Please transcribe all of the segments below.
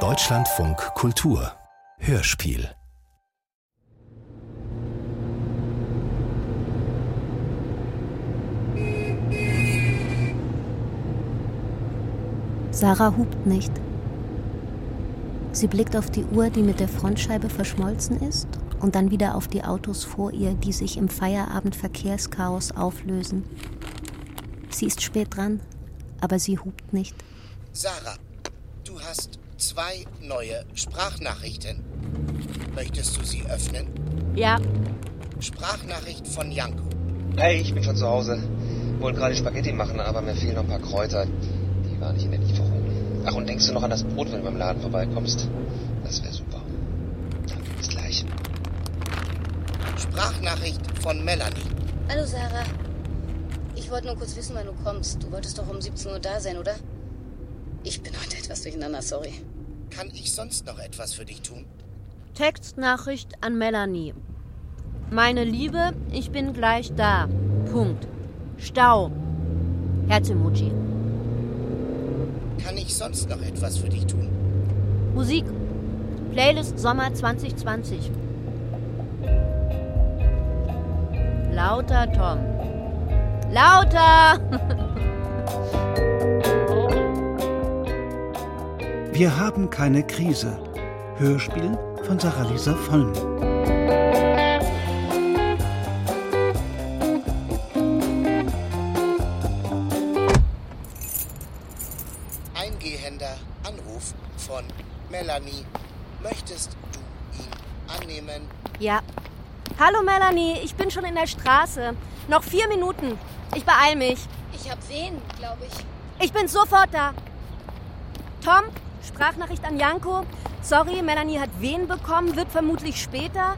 Deutschlandfunk Kultur Hörspiel Sarah hupt nicht. Sie blickt auf die Uhr, die mit der Frontscheibe verschmolzen ist, und dann wieder auf die Autos vor ihr, die sich im Feierabendverkehrschaos auflösen. Sie ist spät dran, aber sie hupt nicht. Sarah, du hast zwei neue Sprachnachrichten. Möchtest du sie öffnen? Ja. Sprachnachricht von Janko. Hey, ich bin schon zu Hause. Wollte gerade Spaghetti machen, aber mir fehlen noch ein paar Kräuter. Die waren nicht in der Lieferung. Ach, und denkst du noch an das Brot, wenn du beim Laden vorbeikommst? Das wäre super. Danke, bis gleich. Sprachnachricht von Melanie. Hallo Sarah. Ich wollte nur kurz wissen, wann du kommst. Du wolltest doch um 17 Uhr da sein, oder? Ich bin heute etwas durcheinander, sorry. Kann ich sonst noch etwas für dich tun? Textnachricht an Melanie. Meine Liebe, ich bin gleich da. Punkt. Stau. Herzemoji. Kann ich sonst noch etwas für dich tun? Musik. Playlist Sommer 2020. Lauter, Tom. Lauter! Wir haben keine Krise. Hörspiel von Sarah-Lisa Vollm. Eingehender Anruf von Melanie. Möchtest du ihn annehmen? Ja. Hallo Melanie, ich bin schon in der Straße. Noch vier Minuten. Ich beeil mich. Ich hab wen, glaube ich. Ich bin sofort da. Tom, Sprachnachricht an Janko. Sorry, Melanie hat Wehen bekommen, wird vermutlich später.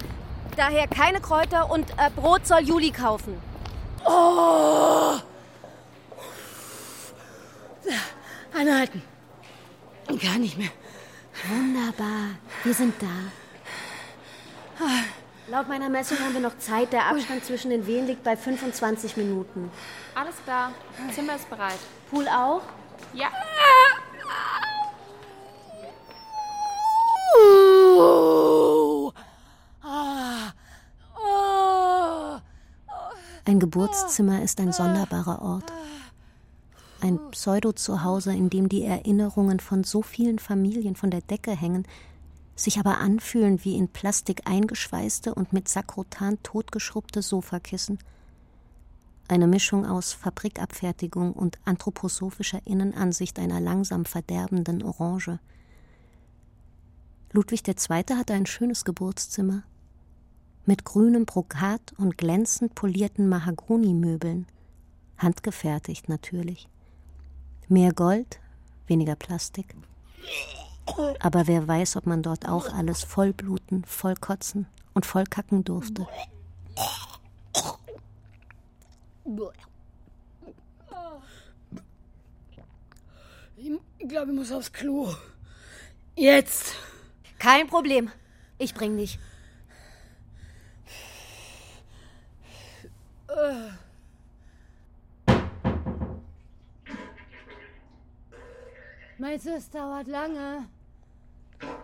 Daher keine Kräuter und äh, Brot soll Juli kaufen. Oh! Anhalten. Gar nicht mehr. Wunderbar. Wir sind da. Laut meiner Messung haben wir noch Zeit. Der Abstand zwischen den Wehen liegt bei 25 Minuten. Alles klar. Zimmer ist bereit. Pool auch? Ja. Ein Geburtszimmer ist ein sonderbarer Ort. Ein Pseudo-Zuhause, in dem die Erinnerungen von so vielen Familien von der Decke hängen, sich aber anfühlen wie in Plastik eingeschweißte und mit Sakrotan totgeschrubbte Sofakissen. Eine Mischung aus Fabrikabfertigung und anthroposophischer Innenansicht einer langsam verderbenden Orange. Ludwig II. hatte ein schönes Geburtszimmer mit grünem Brokat und glänzend polierten Mahagonimöbeln, handgefertigt natürlich. Mehr Gold, weniger Plastik. Aber wer weiß, ob man dort auch alles vollbluten, vollkotzen und vollkacken durfte. Ich glaube, ich muss aufs Klo. Jetzt. Kein Problem. Ich bring dich. Meinst du, es dauert lange?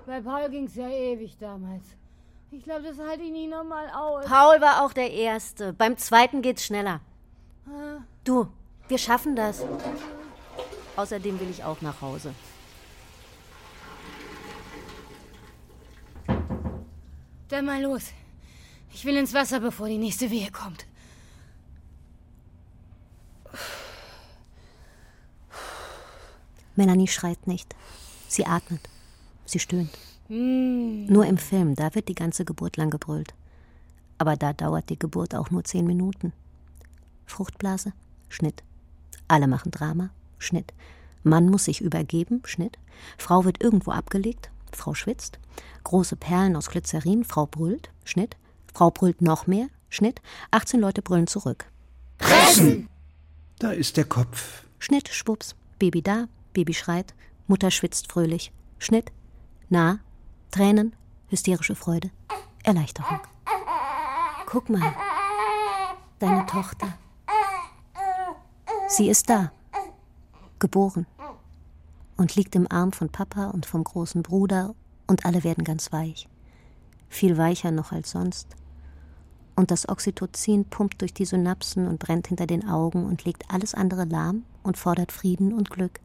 Bei Paul ging's ja ewig damals. Ich glaube, das halte ich nie nochmal aus. Paul war auch der Erste. Beim Zweiten geht's schneller. Ah, Du, wir schaffen das. Außerdem will ich auch nach Hause. Dann mal los. Ich will ins Wasser, bevor die nächste Wehe kommt. Melanie schreit nicht. Sie atmet. Sie stöhnt. Nur im Film, da wird die ganze Geburt lang gebrüllt. Aber da dauert die Geburt auch nur zehn Minuten. Fruchtblase, Schnitt. Alle machen Drama, Schnitt. Mann muss sich übergeben, Schnitt. Frau wird irgendwo abgelegt, Frau schwitzt. Große Perlen aus Glycerin, Frau brüllt, Schnitt. Frau brüllt noch mehr, Schnitt. 18 Leute brüllen zurück. Da ist der Kopf. Schnitt, schwupps. Baby da, Baby schreit, Mutter schwitzt fröhlich. Schnitt, nah, Tränen, hysterische Freude, Erleichterung. Guck mal, deine Tochter. Sie ist da, geboren. und liegt im Arm von Papa und vom großen Bruder und alle werden ganz weich. Viel weicher noch als sonst. Und das Oxytocin pumpt durch die Synapsen und brennt hinter den Augen und legt alles andere lahm und fordert Frieden und Glück.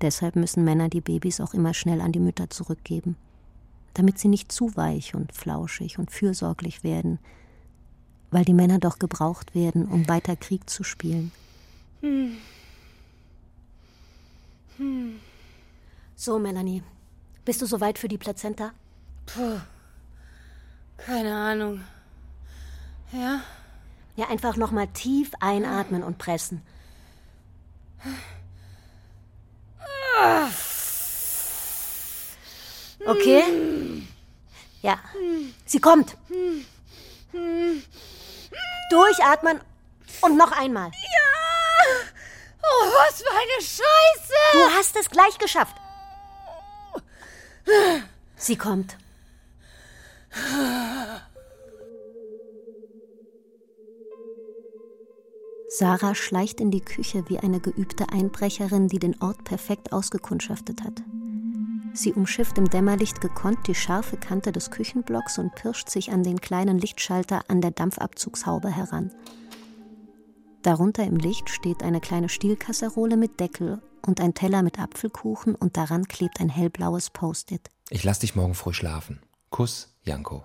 Deshalb müssen Männer die Babys auch immer schnell an die Mütter zurückgeben, damit sie nicht zu weich und flauschig und fürsorglich werden, weil die Männer doch gebraucht werden, um weiter Krieg zu spielen. Hm. Hm. So, Melanie, bist du soweit für die Plazenta? Puh. Keine Ahnung. Ja? Ja, einfach nochmal tief einatmen und pressen. Okay? Ja. Sie kommt. Durchatmen und noch einmal. Ja! Oh, was für eine Scheiße! Du hast es gleich geschafft. Sie kommt. Sarah schleicht in die Küche wie eine geübte Einbrecherin, die den Ort perfekt ausgekundschaftet hat. Sie umschifft im Dämmerlicht gekonnt die scharfe Kante des Küchenblocks und pirscht sich an den kleinen Lichtschalter an der Dampfabzugshaube heran. Darunter im Licht steht eine kleine Stielkasserole mit Deckel und ein Teller mit Apfelkuchen und daran klebt ein hellblaues Post-it. Ich lass dich morgen früh schlafen. Kuss, Janko.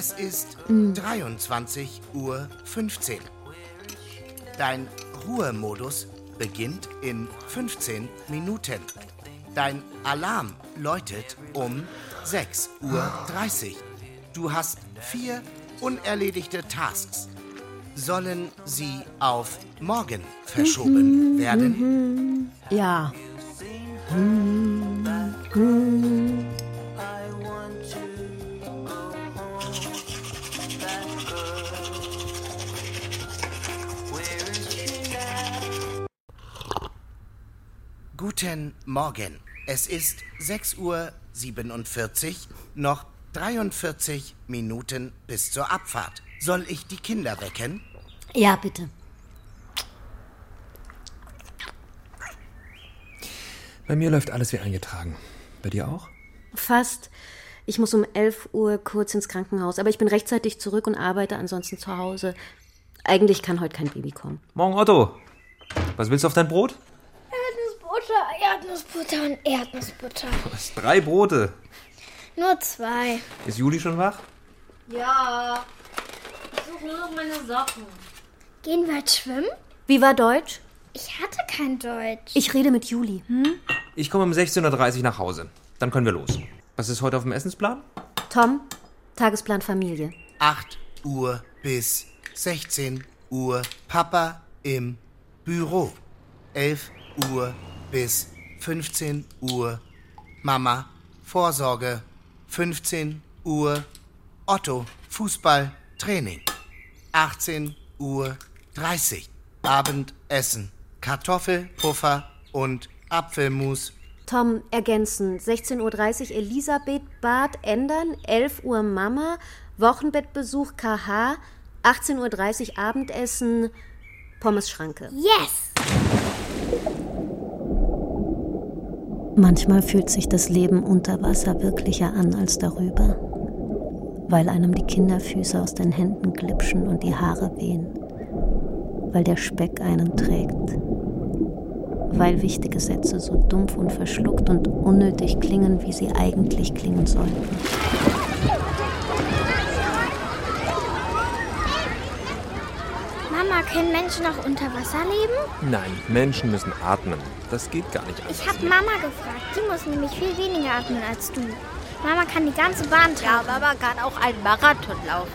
Es ist 23 Uhr 15. Dein Ruhemodus beginnt in 15 Minuten. Dein Alarm läutet um 6.30 Uhr. Du hast vier unerledigte Tasks. Sollen sie auf morgen verschoben werden? Ja. Guten Morgen. Es ist 6.47 Uhr, noch 43 Minuten bis zur Abfahrt. Soll ich die Kinder wecken? Ja, bitte. Bei mir läuft alles wie eingetragen. Bei dir auch? Fast. Ich muss um 11 Uhr kurz ins Krankenhaus, aber ich bin rechtzeitig zurück und arbeite ansonsten zu Hause. Eigentlich kann heute kein Baby kommen. Morgen Otto. Was willst du auf dein Brot? Erdnussbutter, Erdnussbutter und Erdnussbutter. Was? Drei Brote. Nur zwei. Ist Juli schon wach? Ja. Ich suche nur noch meine Socken. Gehen wir halt schwimmen? Wie war Deutsch? Ich hatte kein Deutsch. Ich rede mit Juli. Hm? Ich komme um 16.30 Uhr nach Hause. Dann können wir los. Was ist heute auf dem Essensplan? Tom, Tagesplan Familie. 8 Uhr bis 16 Uhr Papa im Büro. 11 Uhr bis 15 Uhr Mama Vorsorge. 15 Uhr Otto Fußball Training. 18 Uhr 30 Abendessen. Kartoffelpuffer und Apfelmus. Tom ergänzen. 16.30 Uhr Elisabeth Bad ändern. 11 Uhr Mama. Wochenbettbesuch KH. 18.30 Uhr Abendessen. Pommesschranke. Yes! Manchmal fühlt sich das Leben unter Wasser wirklicher an als darüber, weil einem die Kinderfüße aus den Händen glitschen und die Haare wehen, weil der Speck einen trägt, weil wichtige Sätze so dumpf und verschluckt und unnötig klingen, wie sie eigentlich klingen sollten. Mama, können Menschen auch unter Wasser leben? Nein, Menschen müssen atmen. Das geht gar nicht anders. Ich habe Mama gefragt. Die muss nämlich viel weniger atmen als du. Mama kann die ganze Bahn tragen. Ja, Mama kann auch einen Marathon laufen.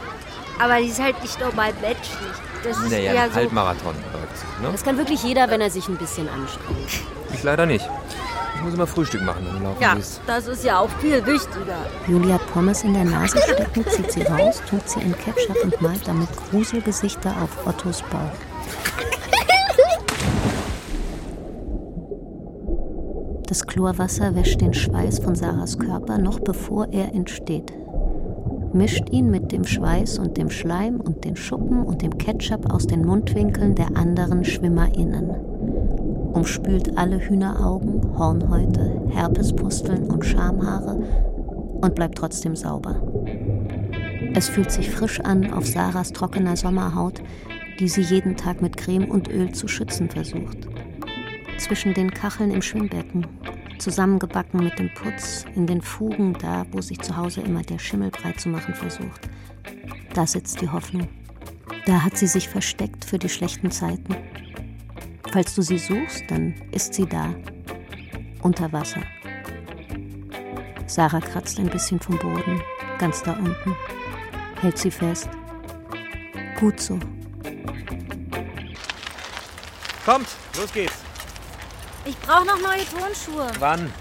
Aber die ist halt nicht normal menschlich. Das ist naja, eher ein so. Halbmarathon läuft sie, ne? Das kann wirklich jeder, wenn er sich ein bisschen anstrengt. Ich leider nicht. Muss immer Frühstück machen, wenn du laufen Ja, gehst. das ist ja auch viel wichtiger. Julia hat Pommes in der Nase stecken, zieht sie raus, tut sie in Ketchup und malt damit Gruselgesichter auf Ottos Bauch. Das Chlorwasser wäscht den Schweiß von Sarahs Körper noch bevor er entsteht. Mischt ihn mit dem Schweiß und dem Schleim und den Schuppen und dem Ketchup aus den Mundwinkeln der anderen SchwimmerInnen. Umspült alle Hühneraugen, Hornhäute, Herpespusteln und Schamhaare und bleibt trotzdem sauber. Es fühlt sich frisch an auf Sarahs trockener Sommerhaut, die sie jeden Tag mit Creme und Öl zu schützen versucht. Zwischen den Kacheln im Schwimmbecken, zusammengebacken mit dem Putz, in den Fugen, da wo sich zu Hause immer der Schimmel breit zu machen versucht. Da sitzt die Hoffnung. Da hat sie sich versteckt für die schlechten Zeiten. Falls du sie suchst, dann ist sie da. Unter Wasser. Sarah kratzt ein bisschen vom Boden, ganz da unten. Hält sie fest. Gut so. Kommt, los geht's. Ich brauche noch neue Turnschuhe. Wann?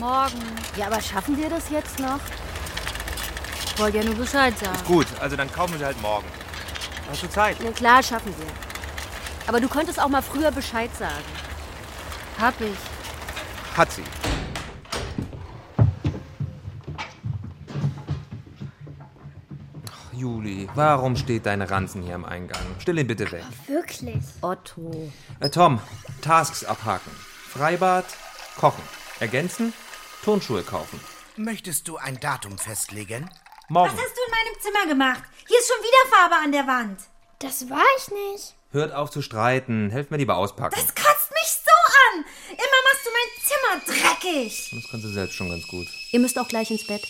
Morgen. Ja, aber schaffen wir das jetzt noch? Ich wollte ja nur Bescheid sagen. Gut, also dann kaufen wir sie halt morgen. Hast du Zeit? Na klar, schaffen wir. Aber du könntest auch mal früher Bescheid sagen. Hab ich. Hat sie. Ach, Juli, warum steht dein Ranzen hier am Eingang? Stell ihn bitte weg. Wirklich? Otto. Äh, Tom, Tasks abhaken. Freibad, kochen. Ergänzen, Turnschuhe kaufen. Möchtest du ein Datum festlegen? Morgen. Was hast du in meinem Zimmer gemacht? Hier ist schon wieder Farbe an der Wand. Das war ich nicht. Hört auf zu streiten. Helft mir lieber auspacken. Das kotzt mich so an. Immer machst du mein Zimmer dreckig. Das kannst du selbst schon ganz gut. Ihr müsst auch gleich ins Bett.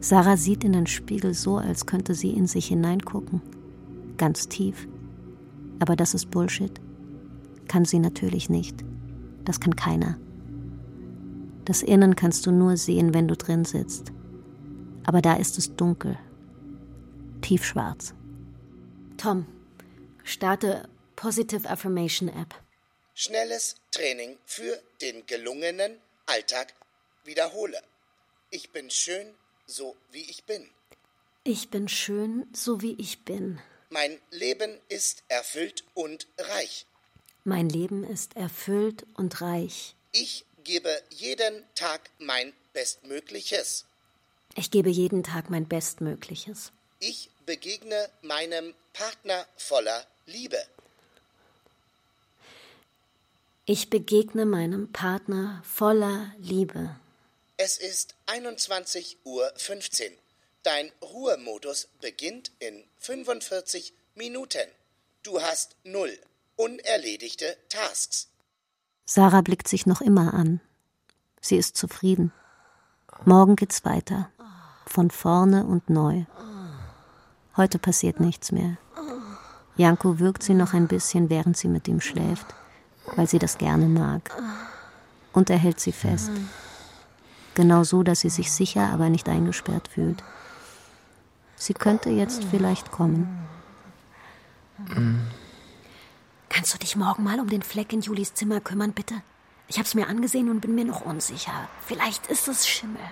Sarah sieht in den Spiegel so, als könnte sie in sich hineingucken. Ganz tief. Aber das ist Bullshit. Kann sie natürlich nicht. Das kann keiner. Das Innen kannst du nur sehen, wenn du drin sitzt. Aber da ist es dunkel. Tiefschwarz. Tom, starte Positive Affirmation App. Schnelles Training für den gelungenen Alltag. Wiederhole. Ich bin schön, so wie ich bin. Ich bin schön, so wie ich bin. Mein Leben ist erfüllt und reich. Mein Leben ist erfüllt und reich. Ich gebe jeden Tag mein Bestmögliches. Ich gebe jeden Tag mein Bestmögliches. Ich begegne meinem Partner voller Liebe. Ich begegne meinem Partner voller Liebe. Es ist 21.15 Uhr. Dein Ruhemodus beginnt in 45 Minuten. Du hast null unerledigte Tasks. Sarah blickt sich noch immer an. Sie ist zufrieden. Morgen geht's weiter. Von vorne und neu. Heute passiert nichts mehr. Janko wirkt sie noch ein bisschen, während sie mit ihm schläft, weil sie das gerne mag. Und er hält sie fest. Genau so, dass sie sich sicher, aber nicht eingesperrt fühlt. Sie könnte jetzt vielleicht kommen. Kannst du dich morgen mal um den Fleck in Julis Zimmer kümmern, bitte? Ich hab's mir angesehen und bin mir noch unsicher. Vielleicht ist es Schimmel.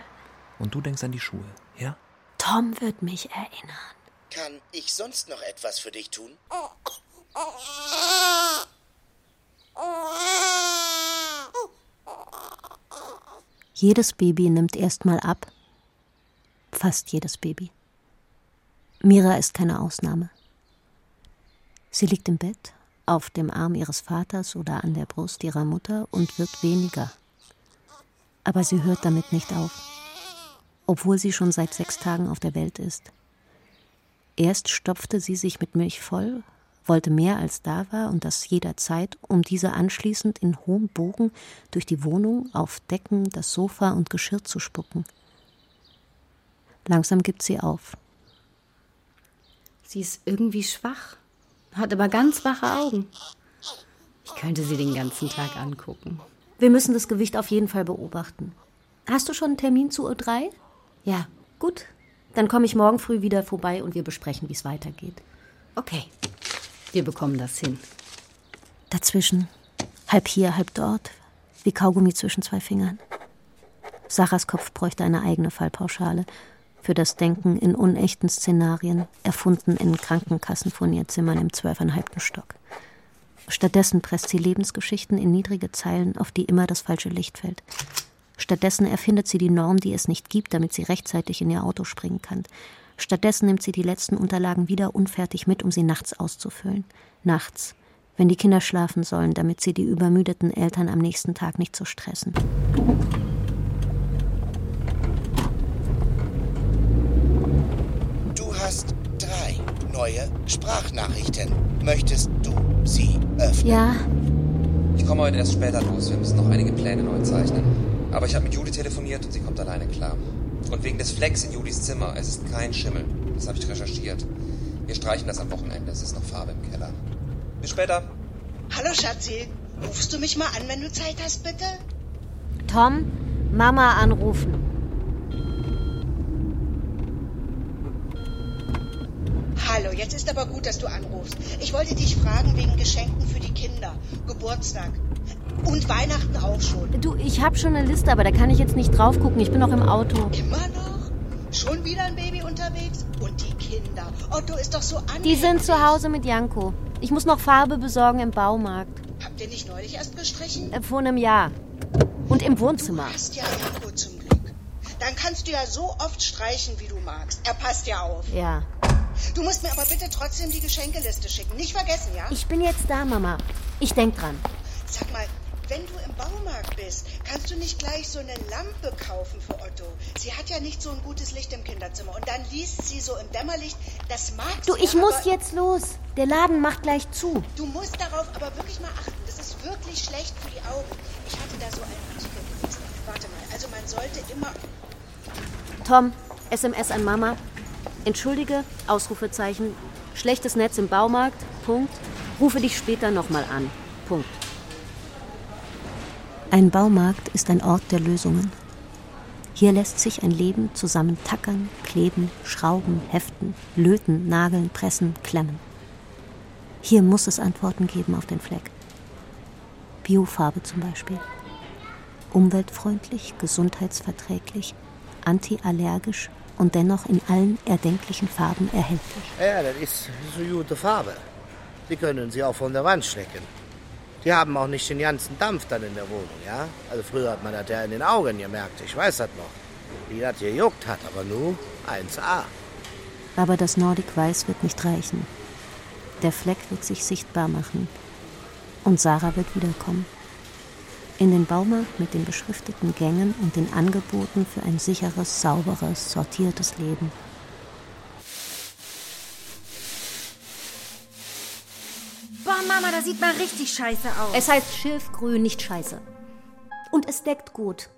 Und du denkst an die Schuhe, ja? Tom wird mich erinnern. Kann ich sonst noch etwas für dich tun? Jedes Baby nimmt erstmal ab. Fast jedes Baby. Mira ist keine Ausnahme. Sie liegt im Bett, auf dem Arm ihres Vaters oder an der Brust ihrer Mutter und wird weniger. Aber sie hört damit nicht auf, obwohl sie schon seit sechs Tagen auf der Welt ist. Erst stopfte sie sich mit Milch voll, wollte mehr als da war und das jederzeit, um diese anschließend in hohem Bogen durch die Wohnung auf Decken, das Sofa und Geschirr zu spucken. Langsam gibt sie auf. Sie ist irgendwie schwach, hat aber ganz wache Augen. Ich könnte sie den ganzen Tag angucken. Wir müssen das Gewicht auf jeden Fall beobachten. Hast du schon einen Termin zu Uhr 3? Ja, gut. Dann komme ich morgen früh wieder vorbei und wir besprechen, wie es weitergeht. Okay. Wir bekommen das hin. Dazwischen, halb hier, halb dort, wie Kaugummi zwischen zwei Fingern. Sarahs Kopf bräuchte eine eigene Fallpauschale für das Denken in unechten Szenarien, erfunden in Krankenkassenfurnierzimmern im zwölfeinhalbten Stock. Stattdessen presst sie Lebensgeschichten in niedrige Zeilen, auf die immer das falsche Licht fällt. Stattdessen erfindet sie die Norm, die es nicht gibt, damit sie rechtzeitig in ihr Auto springen kann. Stattdessen nimmt sie die letzten Unterlagen wieder unfertig mit, um sie nachts auszufüllen. Nachts, wenn die Kinder schlafen sollen, damit sie die übermüdeten Eltern am nächsten Tag nicht so stressen. Du hast drei neue Sprachnachrichten. Möchtest du sie öffnen? Ja. Ich komme heute erst später los. Wir müssen noch einige Pläne neu zeichnen. Aber ich habe mit Judy telefoniert und sie kommt alleine klar. Und wegen des Flecks in Judys Zimmer. Es ist kein Schimmel. Das habe ich recherchiert. Wir streichen das am Wochenende. Es ist noch Farbe im Keller. Bis später. Hallo Schatzi. Rufst du mich mal an, wenn du Zeit hast, bitte? Tom, Mama anrufen. Hallo, jetzt ist aber gut, dass du anrufst. Ich wollte dich fragen wegen Geschenken für die Kinder. Geburtstag. Und Weihnachten auch schon. Du, ich habe schon eine Liste, aber da kann ich jetzt nicht drauf gucken. Ich bin noch im Auto. Immer noch? Schon wieder ein Baby unterwegs? Und die Kinder. Otto ist doch so anhänglich. Die sind zu Hause mit Janko. Ich muss noch Farbe besorgen im Baumarkt. Habt ihr nicht neulich erst gestrichen? Äh, vor einem Jahr. Und im Wohnzimmer. Du hast ja Janko zum Glück. Dann kannst du ja so oft streichen, wie du magst. Er passt ja auf. Ja. Du musst mir aber bitte trotzdem die Geschenkeliste schicken. Nicht vergessen, ja? Ich bin jetzt da, Mama. Ich denk dran. Sag mal, wenn du im Baumarkt bist, kannst du nicht gleich so eine Lampe kaufen für Otto? Sie hat ja nicht so ein gutes Licht im Kinderzimmer. Und dann liest sie so im Dämmerlicht. Das mag Du, ich muss jetzt los. Der Laden macht gleich zu. Du musst darauf aber wirklich mal achten. Das ist wirklich schlecht für die Augen. Ich hatte da so einen Artikel gelesen. Warte mal, also man sollte immer... Tom, SMS an Mama. Entschuldige, Ausrufezeichen. Schlechtes Netz im Baumarkt. Punkt. Rufe dich später nochmal an. Punkt. Ein Baumarkt ist ein Ort der Lösungen. Hier lässt sich ein Leben zusammen tackern, kleben, schrauben, heften, löten, nageln, pressen, klemmen. Hier muss es Antworten geben auf den Fleck. Biofarbe zum Beispiel. Umweltfreundlich, gesundheitsverträglich, antiallergisch und dennoch in allen erdenklichen Farben erhältlich. Ja, das ist so gute Farbe. Die können Sie auch von der Wand schlecken. Die haben auch nicht den ganzen Dampf dann in der Wohnung, ja? Also früher hat man das ja in den Augen gemerkt, ich weiß das noch. Wie das gejuckt hat, aber nur 1A. Aber das Nordic Weiß wird nicht reichen. Der Fleck wird sich sichtbar machen. Und Sarah wird wiederkommen. In den Baumarkt mit den beschrifteten Gängen und den Angeboten für ein sicheres, sauberes, sortiertes Leben. Boah, Mama, das sieht mal richtig scheiße aus. Es heißt Schilfgrün, nicht Scheiße. Und es deckt gut.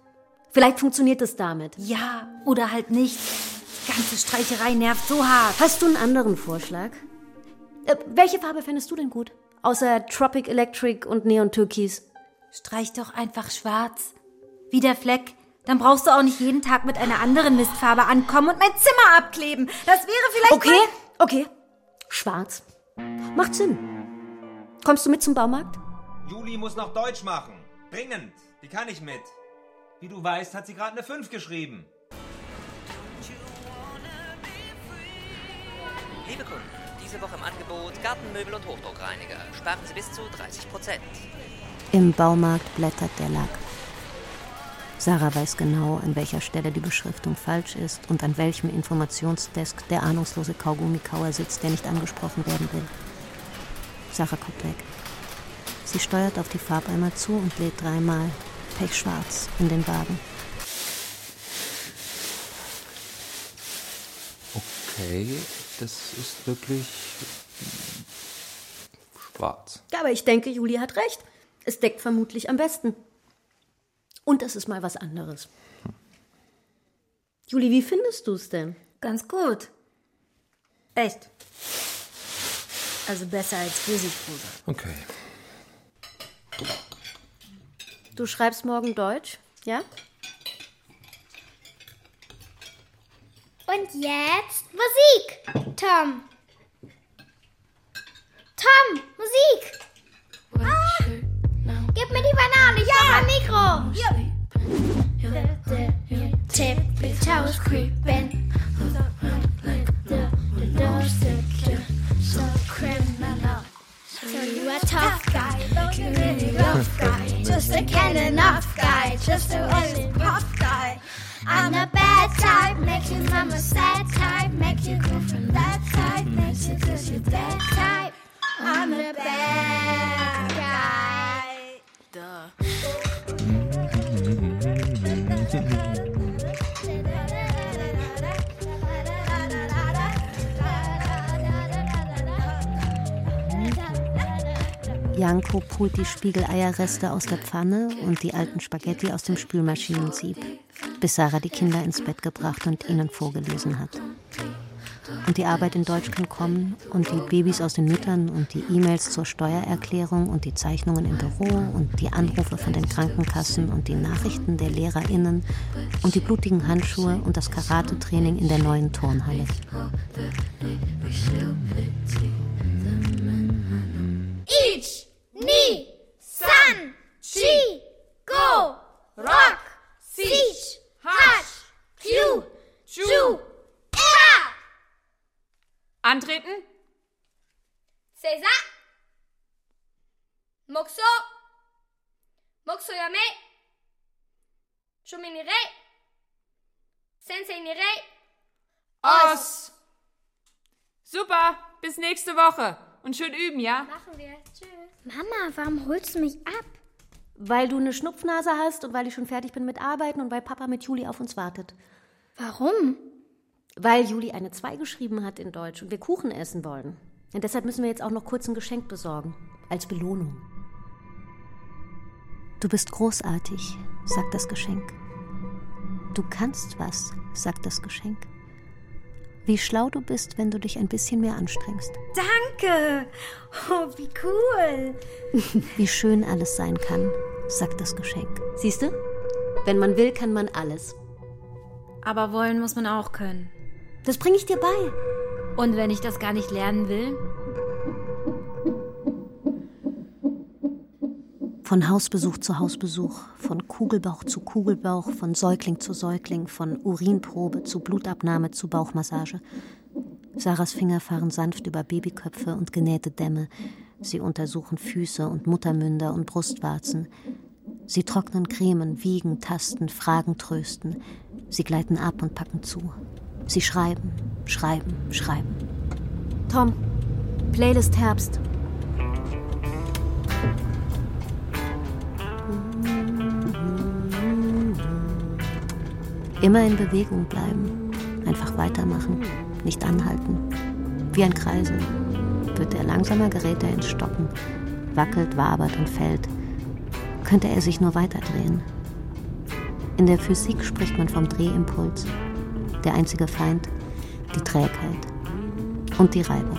Vielleicht funktioniert es damit. Ja, oder halt nicht. Die ganze Streicherei nervt so hart. Hast du einen anderen Vorschlag? Äh, welche Farbe fändest du denn gut? Außer Tropic Electric und Neon Türkis. Streich doch einfach schwarz. Wie der Fleck. Dann brauchst du auch nicht jeden Tag mit einer anderen Mistfarbe ankommen und mein Zimmer abkleben. Das wäre vielleicht. Okay, okay. Schwarz. Macht Sinn. Kommst du mit zum Baumarkt? Juli muss noch Deutsch machen. Dringend. Die kann ich mit. Wie du weißt, hat sie gerade eine 5 geschrieben. Liebe Kunden, diese Woche im Angebot Gartenmöbel und Hochdruckreiniger. Sparen Sie bis zu 30 Prozent. Im Baumarkt blättert der Lack. Sarah weiß genau, an welcher Stelle die Beschriftung falsch ist und an welchem Informationsdesk der ahnungslose Kaugummikauer sitzt, der nicht angesprochen werden will. Sarah guckt weg. Sie steuert auf die Farbeimer zu und lädt dreimal pechschwarz in den Wagen. Okay, das ist wirklich schwarz. Ja, aber ich denke, Juli hat recht. Es deckt vermutlich am besten. Und es ist mal was anderes. Juli, wie findest du es denn? Ganz gut. Echt. Also besser als Pfirsichpulver. Okay. Du schreibst morgen Deutsch, ja? Und jetzt Musik. Tom. Tom, Musik. Ah, gib mir die Banane, ja. Mikro. Tippy toes creeping. The, the door's secure, so criminal. So you a tough guy, you really rough guy. Just a cannon off guy, just a puff guy. I'm the bad type, makes your mama sad type, makes you go from that type, makes you cause you that type. I'm the bad guy. Janko pult die Spiegeleierreste aus der Pfanne und die alten Spaghetti aus dem Spülmaschinensieb, bis Sarah die Kinder ins Bett gebracht und ihnen vorgelesen hat. Und die Arbeit in Deutsch kann kommen und die Babys aus den Müttern und die E-Mails zur Steuererklärung und die Zeichnungen im Büro und die Anrufe von den Krankenkassen und die Nachrichten der LehrerInnen und die blutigen Handschuhe und das Karatetraining in der neuen Turnhalle. Ich, ni, san, chi, go, rock, sich, hash, q, chu, era. Antreten? César. Moxo. Moxo yame. Shuminire. Sensei nire. Os. Super, bis nächste Woche. Und schön üben, ja? Machen wir. Tschüss. Mama, warum holst du mich ab? Weil du eine Schnupfnase hast und weil ich schon fertig bin mit Arbeiten und weil Papa mit Juli auf uns wartet. Warum? Weil Juli eine 2 geschrieben hat in Deutsch und wir Kuchen essen wollen. Und deshalb müssen wir jetzt auch noch kurz ein Geschenk besorgen. Als Belohnung. Du bist großartig, sagt das Geschenk. Du kannst was, sagt das Geschenk. Wie schlau du bist, wenn du dich ein bisschen mehr anstrengst. Danke! Oh, wie cool! Wie schön alles sein kann, sagt das Geschenk. Siehst du? Wenn man will, kann man alles. Aber wollen muss man auch können. Das bringe ich dir bei. Und wenn ich das gar nicht lernen will? Von Hausbesuch zu Hausbesuch, von Kugelbauch zu Kugelbauch, von Säugling zu Säugling, von Urinprobe zu Blutabnahme zu Bauchmassage. Sarahs Finger fahren sanft über Babyköpfe und genähte Dämme. Sie untersuchen Füße und Muttermünder und Brustwarzen. Sie trocknen Cremen, wiegen, tasten, fragen, trösten. Sie gleiten ab und packen zu. Sie schreiben, schreiben, schreiben. Tom, Playlist Herbst. Immer in Bewegung bleiben, einfach weitermachen, nicht anhalten. Wie ein Kreisel. Wird er langsamer, gerät er ins Stocken, wackelt, wabert und fällt. Könnte er sich nur weiterdrehen. In der Physik spricht man vom Drehimpuls. Der einzige Feind, die Trägheit und die Reibung.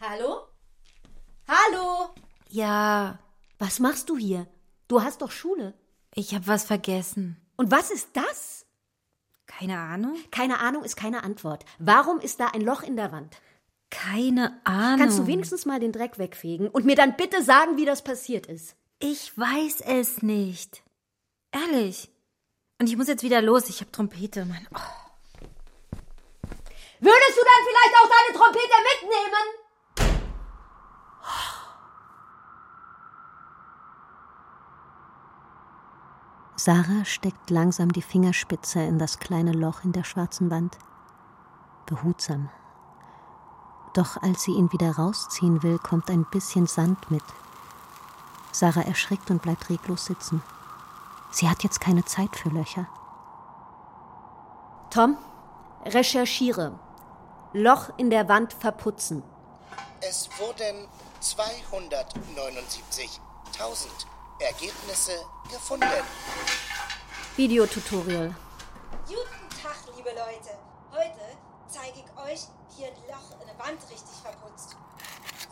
Hallo? Hallo? Ja. Was machst du hier? Du hast doch Schule. Ich habe was vergessen. Und was ist das? Keine Ahnung. Keine Ahnung ist keine Antwort. Warum ist da ein Loch in der Wand? Keine Ahnung. Kannst du wenigstens mal den Dreck wegfegen und mir dann bitte sagen, wie das passiert ist? Ich weiß es nicht. Ehrlich. Und ich muss jetzt wieder los. Ich habe Trompete, Mann. Oh. Würdest du dann vielleicht auch deine Trompete mitnehmen? Sarah steckt langsam die Fingerspitze in das kleine Loch in der schwarzen Wand. Behutsam. Doch als sie ihn wieder rausziehen will, kommt ein bisschen Sand mit. Sarah erschrickt und bleibt reglos sitzen. Sie hat jetzt keine Zeit für Löcher. Tom, recherchiere. Loch in der Wand verputzen. Es wurden 279.000 Ergebnisse gefunden. Videotutorial. Guten Tag, liebe Leute. Heute zeige ich euch hier ein Loch in der Wand richtig verputzt.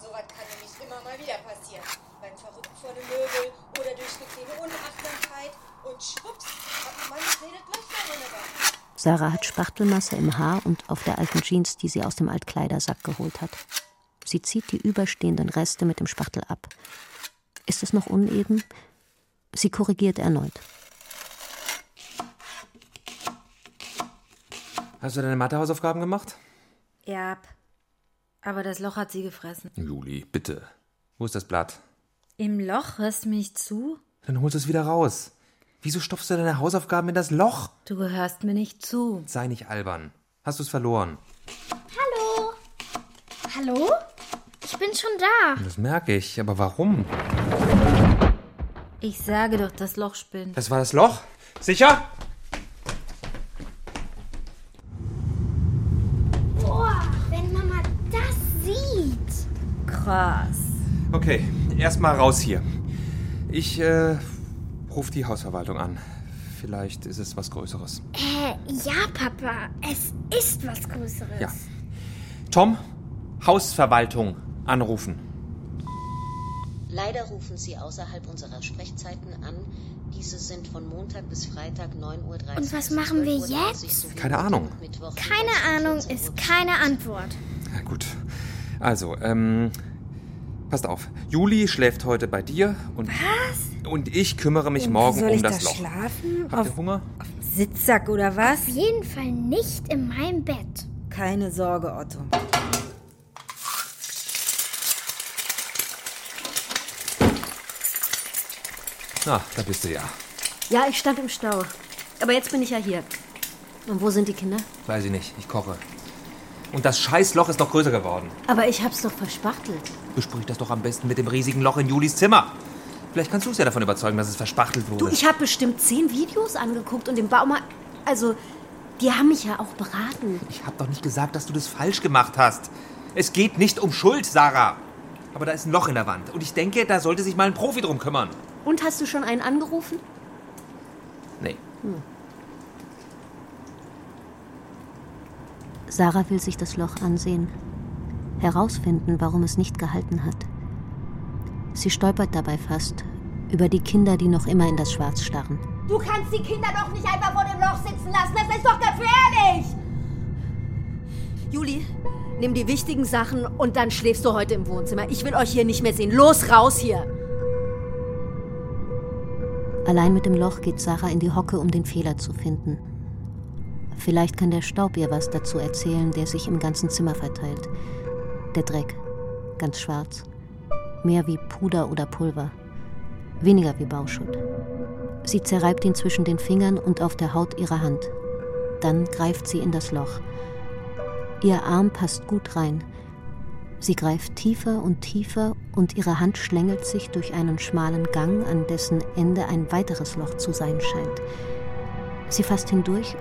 Sowas kann nämlich immer mal wieder passieren. Beim Verrückten vor dem Möbel oder durch kleine Unachtsamkeit. Und schwupps, hat man in der Wand. Sarah hat Spachtelmasse im Haar und auf der alten Jeans, die sie aus dem Altkleidersack geholt hat. Sie zieht die überstehenden Reste mit dem Spachtel ab. Ist es noch uneben? Sie korrigiert erneut. Hast du deine Mathehausaufgaben gemacht? Ja. Aber das Loch hat sie gefressen. Juli, bitte. Wo ist das Blatt? Im Loch hörst du mich zu? Dann holst du es wieder raus. Wieso stopfst du deine Hausaufgaben in das Loch? Du gehörst mir nicht zu. Sei nicht albern. Hast du es verloren? Hallo? Hallo? Ich bin schon da. Das merke ich, aber warum? Ich sage doch, das Loch spinnt. Das war das Loch? Sicher? Boah, wenn Mama das sieht. Krass. Okay, erstmal raus hier. Ich äh, ruf die Hausverwaltung an. Vielleicht ist es was Größeres. Äh, ja, Papa. Es ist was Größeres. Ja. Tom, Hausverwaltung anrufen. Leider rufen Sie außerhalb unserer Sprechzeiten an. Diese sind von Montag bis Freitag 9.30 Uhr. Und was machen wir jetzt? Keine Ahnung. Keine Ahnung ist keine Antwort. Ja, gut. Also, ähm, passt auf. Juli schläft heute bei dir und. Was? Und ich kümmere mich Und morgen soll um ich das da Loch. schlafen? Habt ihr Auf- Hunger? Sitzsack oder was? Auf jeden Fall nicht in meinem Bett. Keine Sorge, Otto. Na, da bist du ja. Ja, ich stand im Stau. Aber jetzt bin ich ja hier. Und wo sind die Kinder? Weiß ich nicht, ich koche. Und das Scheißloch ist noch größer geworden. Aber ich hab's doch verspachtelt. Besprich das doch am besten mit dem riesigen Loch in Julis Zimmer. Vielleicht kannst du es ja davon überzeugen, dass es verspachtelt wurde. Du, ich habe bestimmt zehn Videos angeguckt und im Baumarkt. Also, die haben mich ja auch beraten. Ich hab doch nicht gesagt, dass du das falsch gemacht hast. Es geht nicht um Schuld, Sarah. Aber da ist ein Loch in der Wand. Und ich denke, da sollte sich mal ein Profi drum kümmern. Und hast du schon einen angerufen? Nee. Sarah will sich das Loch ansehen, herausfinden, warum es nicht gehalten hat. Sie stolpert dabei fast über die Kinder, die noch immer in das Schwarz starren. Du kannst die Kinder doch nicht einfach vor dem Loch sitzen lassen. Das ist doch gefährlich. Juli, nimm die wichtigen Sachen und dann schläfst du heute im Wohnzimmer. Ich will euch hier nicht mehr sehen. Los, raus hier! Allein mit dem Loch geht Sarah in die Hocke, um den Fehler zu finden. Vielleicht kann der Staub ihr was dazu erzählen, der sich im ganzen Zimmer verteilt. Der Dreck, ganz schwarz. Mehr wie Puder oder Pulver. Weniger wie Bauschutt. Sie zerreibt ihn zwischen den Fingern und auf der Haut ihrer Hand. Dann greift sie in das Loch. Ihr Arm passt gut rein. Sie greift tiefer und tiefer und ihre Hand schlängelt sich durch einen schmalen Gang, an dessen Ende ein weiteres Loch zu sein scheint. Sie fasst hindurch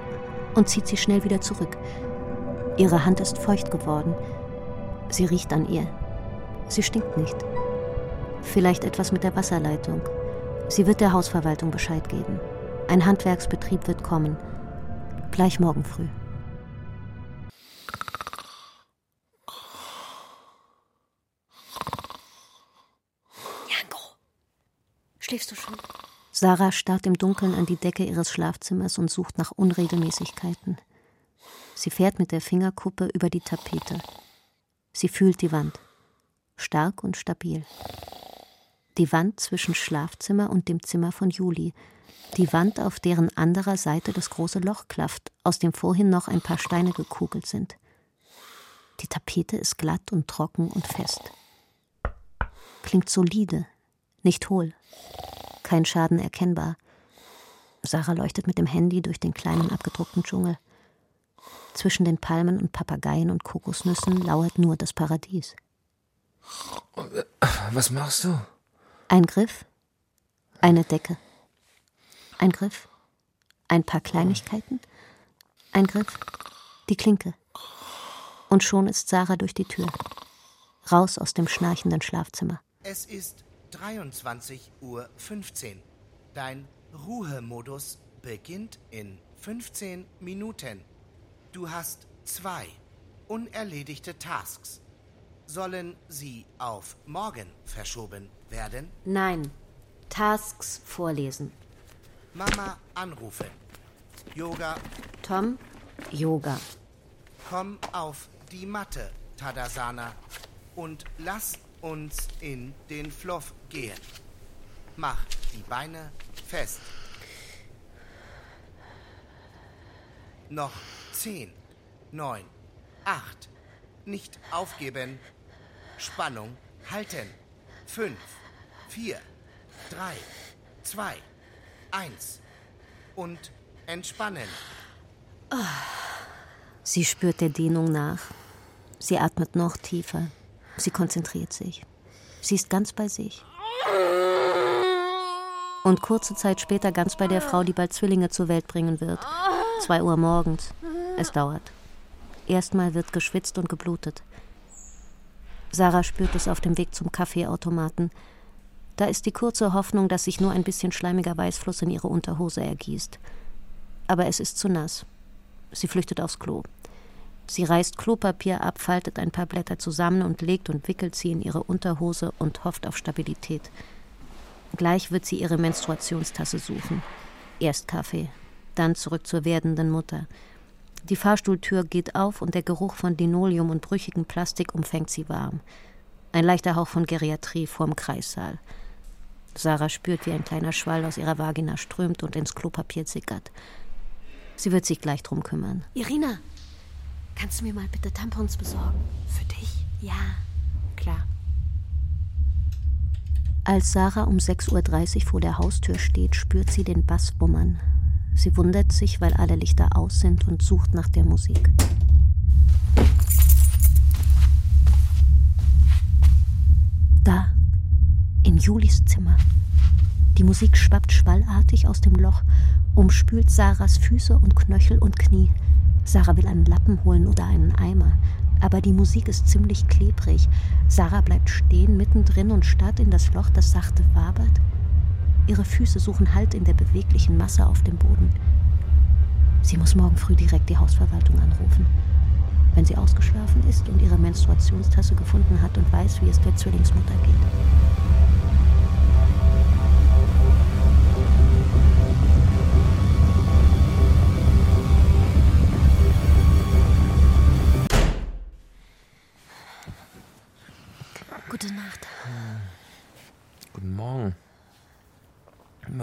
und zieht sie schnell wieder zurück. Ihre Hand ist feucht geworden. Sie riecht an ihr. Sie stinkt nicht. Vielleicht etwas mit der Wasserleitung. Sie wird der Hausverwaltung Bescheid geben. Ein Handwerksbetrieb wird kommen. Gleich morgen früh. Schläfst du schon? Sarah starrt im Dunkeln an die Decke ihres Schlafzimmers und sucht nach Unregelmäßigkeiten. Sie fährt mit der Fingerkuppe über die Tapete. Sie fühlt die Wand. Stark und stabil. Die Wand zwischen Schlafzimmer und dem Zimmer von Juli. Die Wand, auf deren anderer Seite das große Loch klafft, aus dem vorhin noch ein paar Steine gekugelt sind. Die Tapete ist glatt und trocken und fest. Klingt solide, nicht hohl. Kein Schaden erkennbar. Sarah leuchtet mit dem Handy durch den kleinen abgedruckten Dschungel. Zwischen den Palmen und Papageien und Kokosnüssen lauert nur das Paradies. Was machst du? Ein Griff, eine Decke. Ein Griff, ein paar Kleinigkeiten. Ein Griff, die Klinke. Und schon ist Sarah durch die Tür. Raus aus dem schnarchenden Schlafzimmer. Es ist 23.15 Uhr. Dein Ruhemodus beginnt in 15 Minuten. Du hast zwei unerledigte Tasks. Sollen sie auf morgen verschoben werden? Nein. Tasks vorlesen. Mama anrufen. Yoga. Tom, Yoga. Komm auf die Matte, Tadasana, und lass uns in den Fluff gehen. Mach die Beine fest. Noch zehn, neun, acht. Nicht aufgeben. Spannung halten. Fünf, vier, drei, zwei, eins. Und entspannen. Sie spürt der Dehnung nach. Sie atmet noch tiefer. Sie konzentriert sich. Sie ist ganz bei sich. Und kurze Zeit später ganz bei der Frau, die bald Zwillinge zur Welt bringen wird. Zwei Uhr morgens. Es dauert. Erstmal wird geschwitzt und geblutet. Sarah spürt es auf dem Weg zum Kaffeeautomaten. Da ist die kurze Hoffnung, dass sich nur ein bisschen schleimiger Weißfluss in ihre Unterhose ergießt. Aber es ist zu nass. Sie flüchtet aufs Klo. Sie reißt Klopapier ab, faltet ein paar Blätter zusammen und legt und wickelt sie in ihre Unterhose und hofft auf Stabilität. Gleich wird sie ihre Menstruationstasse suchen. Erst Kaffee, dann zurück zur werdenden Mutter. Die Fahrstuhltür geht auf und der Geruch von Linoleum und brüchigem Plastik umfängt sie warm. Ein leichter Hauch von Geriatrie vorm Kreissaal. Sarah spürt, wie ein kleiner Schwall aus ihrer Vagina strömt und ins Klopapier sickert. Sie wird sich gleich drum kümmern. Irina, kannst du mir mal bitte Tampons besorgen? Für dich? Ja, klar. Als Sarah um 6.30 Uhr vor der Haustür steht, spürt sie den Bass wummern. Sie wundert sich, weil alle Lichter aus sind und sucht nach der Musik. Da, in Julis Zimmer. Die Musik schwappt schwallartig aus dem Loch, umspült Sarahs Füße und Knöchel und Knie. Sarah will einen Lappen holen oder einen Eimer. Aber die Musik ist ziemlich klebrig. Sarah bleibt stehen mittendrin und starrt in das Loch, das sachte wabert. Ihre Füße suchen Halt in der beweglichen Masse auf dem Boden. Sie muss morgen früh direkt die Hausverwaltung anrufen. Wenn sie ausgeschlafen ist und ihre Menstruationstasse gefunden hat und weiß, wie es der Zwillingsmutter geht.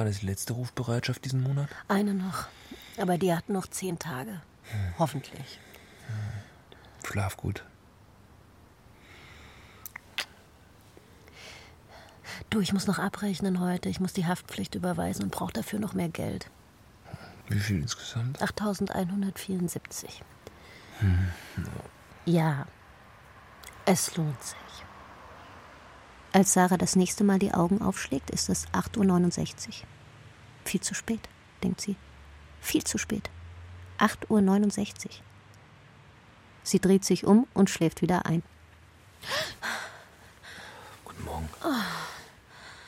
Das die letzte Rufbereitschaft diesen Monat? Eine noch. Aber die hat noch zehn Tage. Hoffentlich. Schlaf gut. Du, ich muss noch abrechnen heute. Ich muss die Haftpflicht überweisen und brauche dafür noch mehr Geld. Wie viel insgesamt? 8174. Hm. Ja, es lohnt sich. Als Sarah das nächste Mal die Augen aufschlägt, ist es 8.69 Uhr. Viel zu spät, denkt sie. Viel zu spät. 8.69 Uhr. Sie dreht sich um und schläft wieder ein. Guten Morgen. Oh,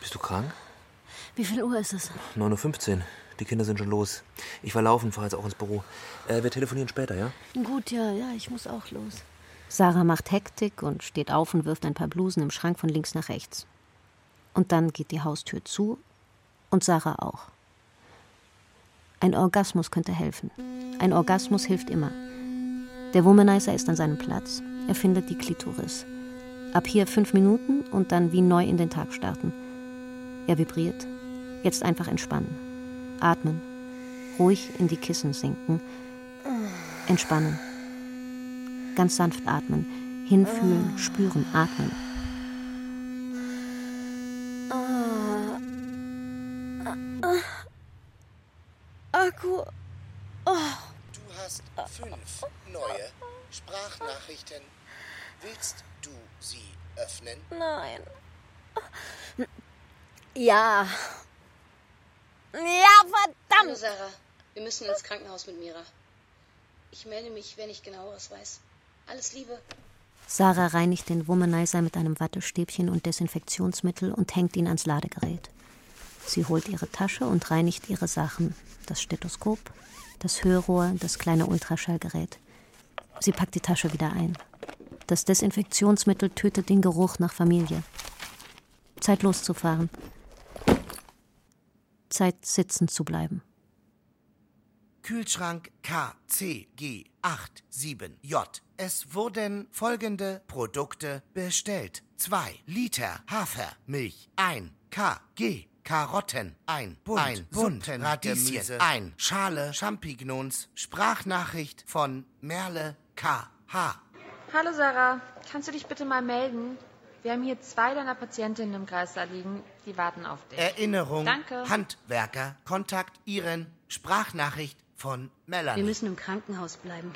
Bist du krank? wie viel Uhr ist es? 9.15 Uhr. Die Kinder sind schon los. Ich war laufen, fahre jetzt auch ins Büro. Äh, wir telefonieren später, ja? Gut, ja, ja, ich muss auch los. Sarah macht Hektik und steht auf und wirft ein paar Blusen im Schrank von links nach rechts. Und dann geht die Haustür zu und Sarah auch. Ein Orgasmus könnte helfen. Ein Orgasmus hilft immer. Der Womanizer ist an seinem Platz. Er findet die Klitoris. Ab hier fünf Minuten und dann wie neu in den Tag starten. Er vibriert. Jetzt einfach entspannen. Atmen. Ruhig in die Kissen sinken. Entspannen. Ganz sanft atmen. Hinfühlen, spüren, atmen. Akku. Oh. Du hast fünf neue Sprachnachrichten. Willst du sie öffnen? Nein. Ja. Ja, Hallo verdammt. Sarah, wir müssen ins Krankenhaus mit Mira. Ich melde mich, wenn ich genaueres weiß. Alles Liebe. Sarah reinigt den Womanizer mit einem Wattestäbchen und Desinfektionsmittel und hängt ihn ans Ladegerät. Sie holt ihre Tasche und reinigt ihre Sachen. Das Stethoskop, das Hörrohr, das kleine Ultraschallgerät. Sie packt die Tasche wieder ein. Das Desinfektionsmittel tötet den Geruch nach Familie. Zeit loszufahren. Zeit sitzen zu bleiben. Kühlschrank KCG87J. Es wurden folgende Produkte bestellt. 2 Liter Hafermilch, 1 kg Karotten, ein Bund, ein Bund Radieschen, ein Schale Champignons, Sprachnachricht von Merle KH. Hallo Sarah, kannst du dich bitte mal melden? Wir haben hier zwei deiner Patientinnen im Kreißsaal liegen, die warten auf dich. Erinnerung, Danke. Handwerker, Kontakt Iren, Sprachnachricht von Melanie. Wir müssen im Krankenhaus bleiben.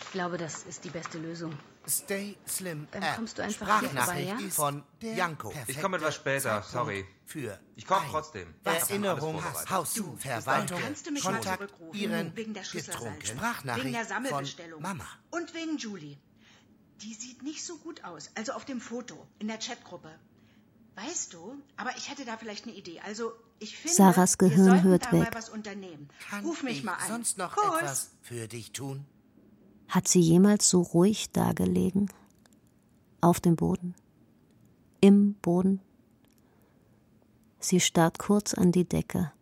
Ich glaube, das ist die beste Lösung. Stay Slim Dann App. kommst du einfach Sprachnachricht vorbei, ja? von Janko. Ich komme etwas später, sorry. Für Ich komme trotzdem. Erinnerung, mich mal Kontakt zurückrufen? Ihren Wegen der getrunken. Sprachnachricht Wegen der von Sammelbestellung. Mama. Und wegen Julie. Die sieht nicht so gut aus. Also auf dem Foto, in der Chatgruppe. Weißt du, aber ich hätte da vielleicht eine Idee. Also, ich finde, Sarahs wir Gehirn sollten hört da weg. mal was unternehmen. Kann Ruf mich ich mal an. sonst noch Kuss. etwas für dich tun? Hat sie jemals so ruhig dagelegen? Auf dem Boden? Im Boden? Sie starrt kurz an die Decke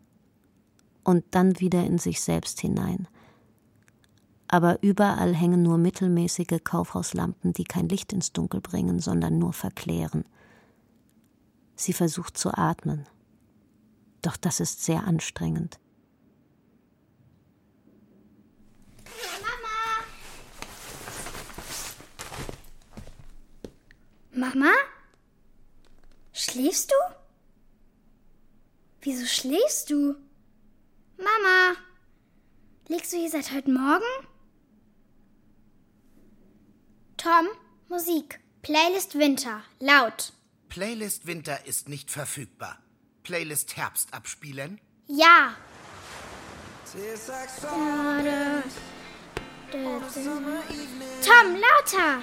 und dann wieder in sich selbst hinein. Aber überall hängen nur mittelmäßige Kaufhauslampen, die kein Licht ins Dunkel bringen, sondern nur verklären. Sie versucht zu atmen. Doch das ist sehr anstrengend. Mama? Schläfst du? Wieso schläfst du? Mama, liegst du hier seit heute Morgen? Tom, Musik. Playlist Winter. Laut. Playlist Winter ist nicht verfügbar. Playlist Herbst abspielen? Ja. Tom, lauter.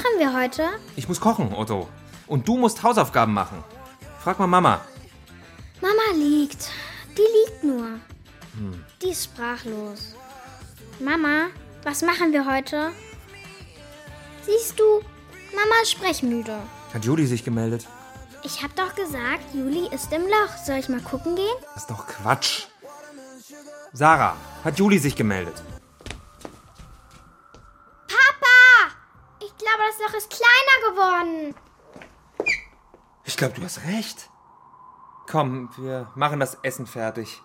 machen wir heute? Ich muss kochen, Otto. Und du musst Hausaufgaben machen. Frag mal Mama. Mama liegt. Die liegt nur. Hm. Die ist sprachlos. Mama, was machen wir heute? Siehst du, Mama ist sprechmüde. Hat Julie sich gemeldet? Ich hab doch gesagt, Juli ist im Loch. Soll ich mal gucken gehen? Das ist doch Quatsch. Sarah, hat Julie sich gemeldet? Glaube, du hast recht. Komm, wir machen das Essen fertig.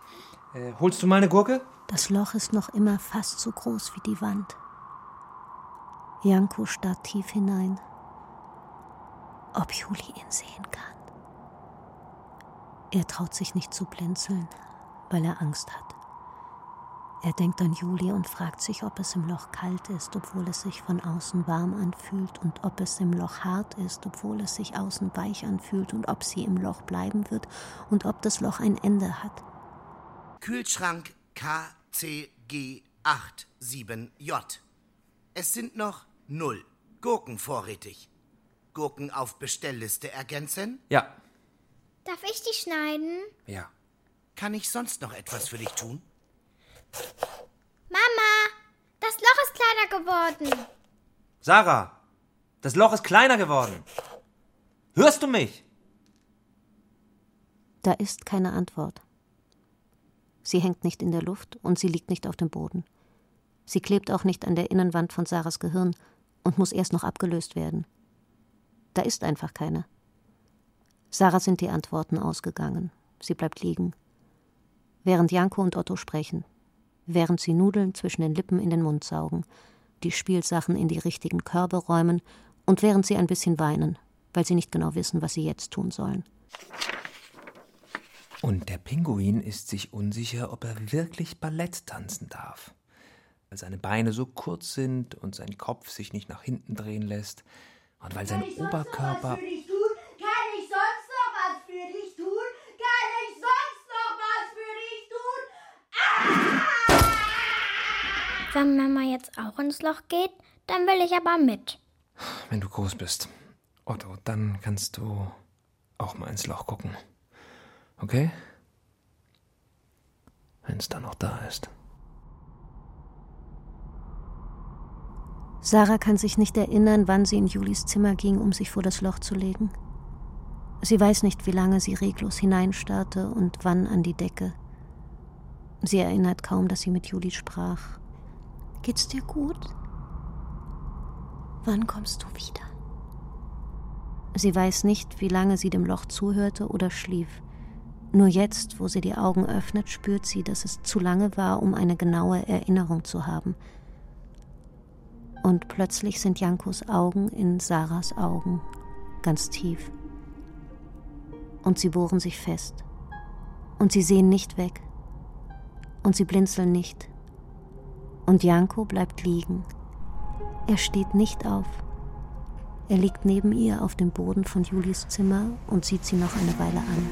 Äh, holst du mal eine Gurke? Das Loch ist noch immer fast so groß wie die Wand. Janko starrt tief hinein. Ob Juli ihn sehen kann. Er traut sich nicht zu blinzeln, weil er Angst hat. Er denkt an Juli und fragt sich, ob es im Loch kalt ist, obwohl es sich von außen warm anfühlt, und ob es im Loch hart ist, obwohl es sich außen weich anfühlt, und ob sie im Loch bleiben wird, und ob das Loch ein Ende hat. Kühlschrank KCG87J. Es sind noch null Gurken vorrätig. Gurken auf Bestellliste ergänzen? Ja. Darf ich die schneiden? Ja. Kann ich sonst noch etwas für dich tun? Mama, das Loch ist kleiner geworden. Sarah, das Loch ist kleiner geworden. Hörst du mich? Da ist keine Antwort. Sie hängt nicht in der Luft und sie liegt nicht auf dem Boden. Sie klebt auch nicht an der Innenwand von Sarahs Gehirn und muss erst noch abgelöst werden. Da ist einfach keine. Sarah sind die Antworten ausgegangen. Sie bleibt liegen. Während Janko und Otto sprechen. Während sie Nudeln zwischen den Lippen in den Mund saugen, die Spielsachen in die richtigen Körbe räumen und während sie ein bisschen weinen, weil sie nicht genau wissen, was sie jetzt tun sollen. Und der Pinguin ist sich unsicher, ob er wirklich Ballett tanzen darf. Weil seine Beine so kurz sind und sein Kopf sich nicht nach hinten drehen lässt. Und weil sein Oberkörper. für dich tun? Kann ich sonst noch was für dich tun? Kann ich sonst noch was für dich tun? Wenn Mama jetzt auch ins Loch geht, dann will ich aber mit. Wenn du groß bist, Otto, dann kannst du auch mal ins Loch gucken. Okay? Wenn es dann noch da ist. Sarah kann sich nicht erinnern, wann sie in Julis Zimmer ging, um sich vor das Loch zu legen. Sie weiß nicht, wie lange sie reglos hineinstarrte und wann an die Decke. Sie erinnert kaum, dass sie mit Juli sprach. Geht's dir gut? Wann kommst du wieder? Sie weiß nicht, wie lange sie dem Loch zuhörte oder schlief. Nur jetzt, wo sie die Augen öffnet, spürt sie, dass es zu lange war, um eine genaue Erinnerung zu haben. Und plötzlich sind Jankos Augen in Sarahs Augen, ganz tief. Und sie bohren sich fest. Und sie sehen nicht weg. Und sie blinzeln nicht. Und Janko bleibt liegen. Er steht nicht auf. Er liegt neben ihr auf dem Boden von Julis Zimmer und sieht sie noch eine Weile an.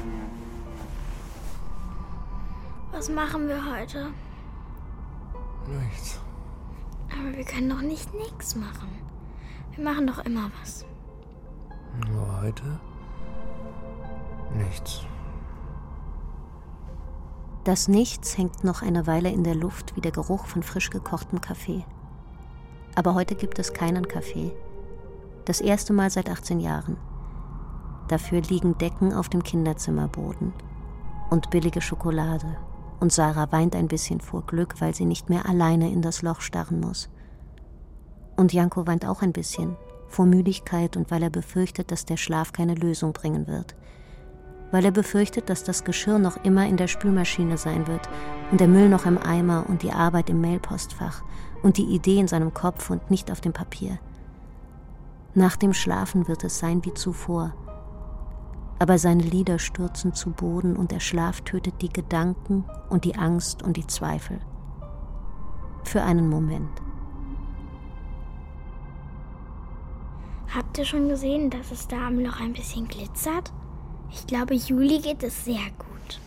Was machen wir heute? Nichts. Aber wir können doch nicht nichts machen. Wir machen doch immer was. Nur heute? Nichts. Das Nichts hängt noch eine Weile in der Luft wie der Geruch von frisch gekochtem Kaffee. Aber heute gibt es keinen Kaffee. Das erste Mal seit 18 Jahren. Dafür liegen Decken auf dem Kinderzimmerboden und billige Schokolade. Und Sarah weint ein bisschen vor Glück, weil sie nicht mehr alleine in das Loch starren muss. Und Janko weint auch ein bisschen, vor Müdigkeit und weil er befürchtet, dass der Schlaf keine Lösung bringen wird. Weil er befürchtet, dass das Geschirr noch immer in der Spülmaschine sein wird und der Müll noch im Eimer und die Arbeit im Mailpostfach und die Idee in seinem Kopf und nicht auf dem Papier. Nach dem Schlafen wird es sein wie zuvor. Aber seine Lieder stürzen zu Boden und der Schlaf tötet die Gedanken und die Angst und die Zweifel. Für einen Moment. Habt ihr schon gesehen, dass es da am Loch ein bisschen glitzert? Ich glaube, Juli geht es sehr gut.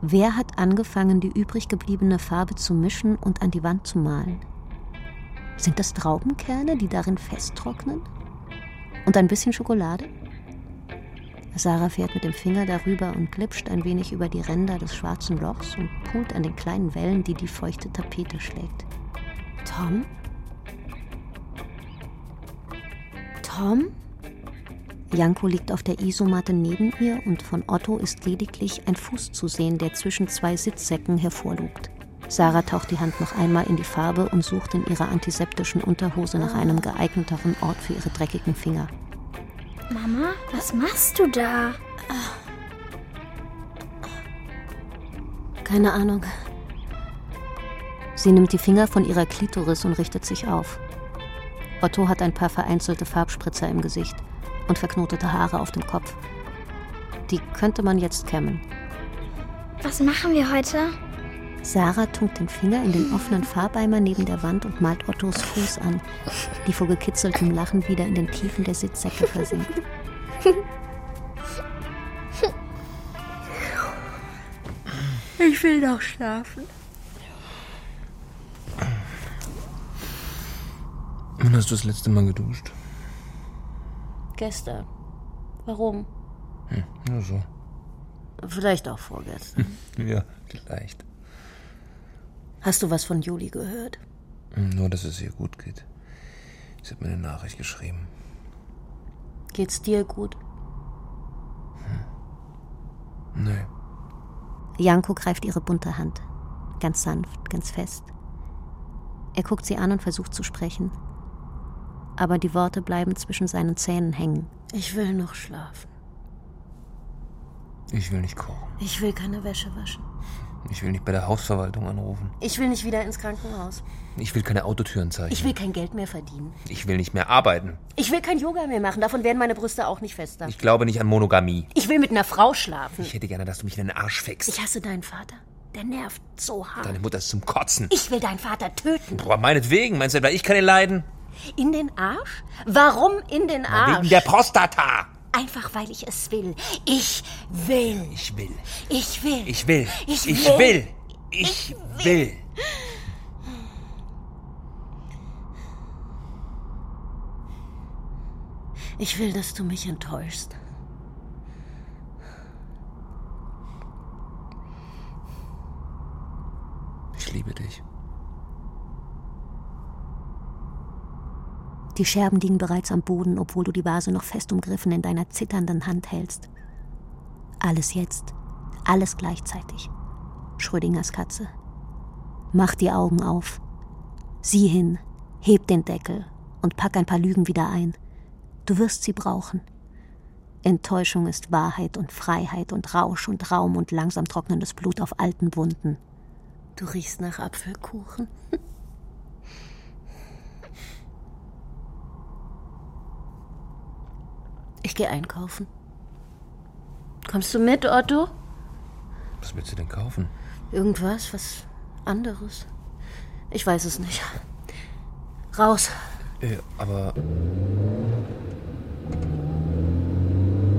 Wer hat angefangen, die übrig gebliebene Farbe zu mischen und an die Wand zu malen? Sind das Traubenkerne, die darin festtrocknen? Und ein bisschen Schokolade? Sarah fährt mit dem Finger darüber und glitscht ein wenig über die Ränder des schwarzen Lochs und pult an den kleinen Wellen, die die feuchte Tapete schlägt. Tom? Tom? Janko liegt auf der Isomatte neben ihr und von Otto ist lediglich ein Fuß zu sehen, der zwischen zwei Sitzsäcken hervorlugt. Sarah taucht die Hand noch einmal in die Farbe und sucht in ihrer antiseptischen Unterhose nach einem geeigneteren Ort für ihre dreckigen Finger. Mama, was machst du da? Keine Ahnung. Sie nimmt die Finger von ihrer Klitoris und richtet sich auf. Otto hat ein paar vereinzelte Farbspritzer im Gesicht und verknotete Haare auf dem Kopf. Die könnte man jetzt kämmen. Was machen wir heute? Sarah tunkt den Finger in den offenen Farbeimer neben der Wand und malt Ottos Fuß an, die vor gekitzeltem Lachen wieder in den Tiefen der Sitzsäcke versinkt. Ich will noch schlafen. Wann hast du das letzte Mal geduscht? Gestern. Warum? Hm, nur so. Vielleicht auch vorgestern. Ja, vielleicht. Hast du was von Juli gehört? Hm, Nur, dass es ihr gut geht. Sie hat mir eine Nachricht geschrieben. Geht's dir gut? Nee. Janko greift ihre bunte Hand. Ganz sanft, ganz fest. Er guckt sie an und versucht zu sprechen. Aber die Worte bleiben zwischen seinen Zähnen hängen. Ich will noch schlafen. Ich will nicht kochen. Ich will keine Wäsche waschen. Ich will nicht bei der Hausverwaltung anrufen. Ich will nicht wieder ins Krankenhaus. Ich will keine Autotüren zeichnen. Ich will kein Geld mehr verdienen. Ich will nicht mehr arbeiten. Ich will kein Yoga mehr machen. Davon werden meine Brüste auch nicht fester. Ich glaube nicht an Monogamie. Ich will mit einer Frau schlafen. Ich hätte gerne, dass du mich in den Arsch fickst. Ich hasse deinen Vater. Der nervt so hart. Deine Mutter ist zum Kotzen. Ich will deinen Vater töten. Boah, meinetwegen. Meinst du etwa, ich kann ihn leiden? In den Arsch? Warum in den Arsch? Wegen der Prostata. Einfach weil ich es will. Ich will. Ich will. Ich will. Ich will. Ich Ich will. will. Ich will. Ich will, dass du mich enttäuschst. Ich liebe dich. Die Scherben liegen bereits am Boden, obwohl du die Vase noch fest umgriffen in deiner zitternden Hand hältst. Alles jetzt, alles gleichzeitig. Schrödingers Katze. Mach die Augen auf. Sieh hin, heb den Deckel und pack ein paar Lügen wieder ein. Du wirst sie brauchen. Enttäuschung ist Wahrheit und Freiheit und Rausch und Raum und langsam trocknendes Blut auf alten Wunden. Du riechst nach Apfelkuchen. Ich gehe einkaufen. Kommst du mit, Otto? Was willst du denn kaufen? Irgendwas, was anderes. Ich weiß es nicht. Raus. Äh, aber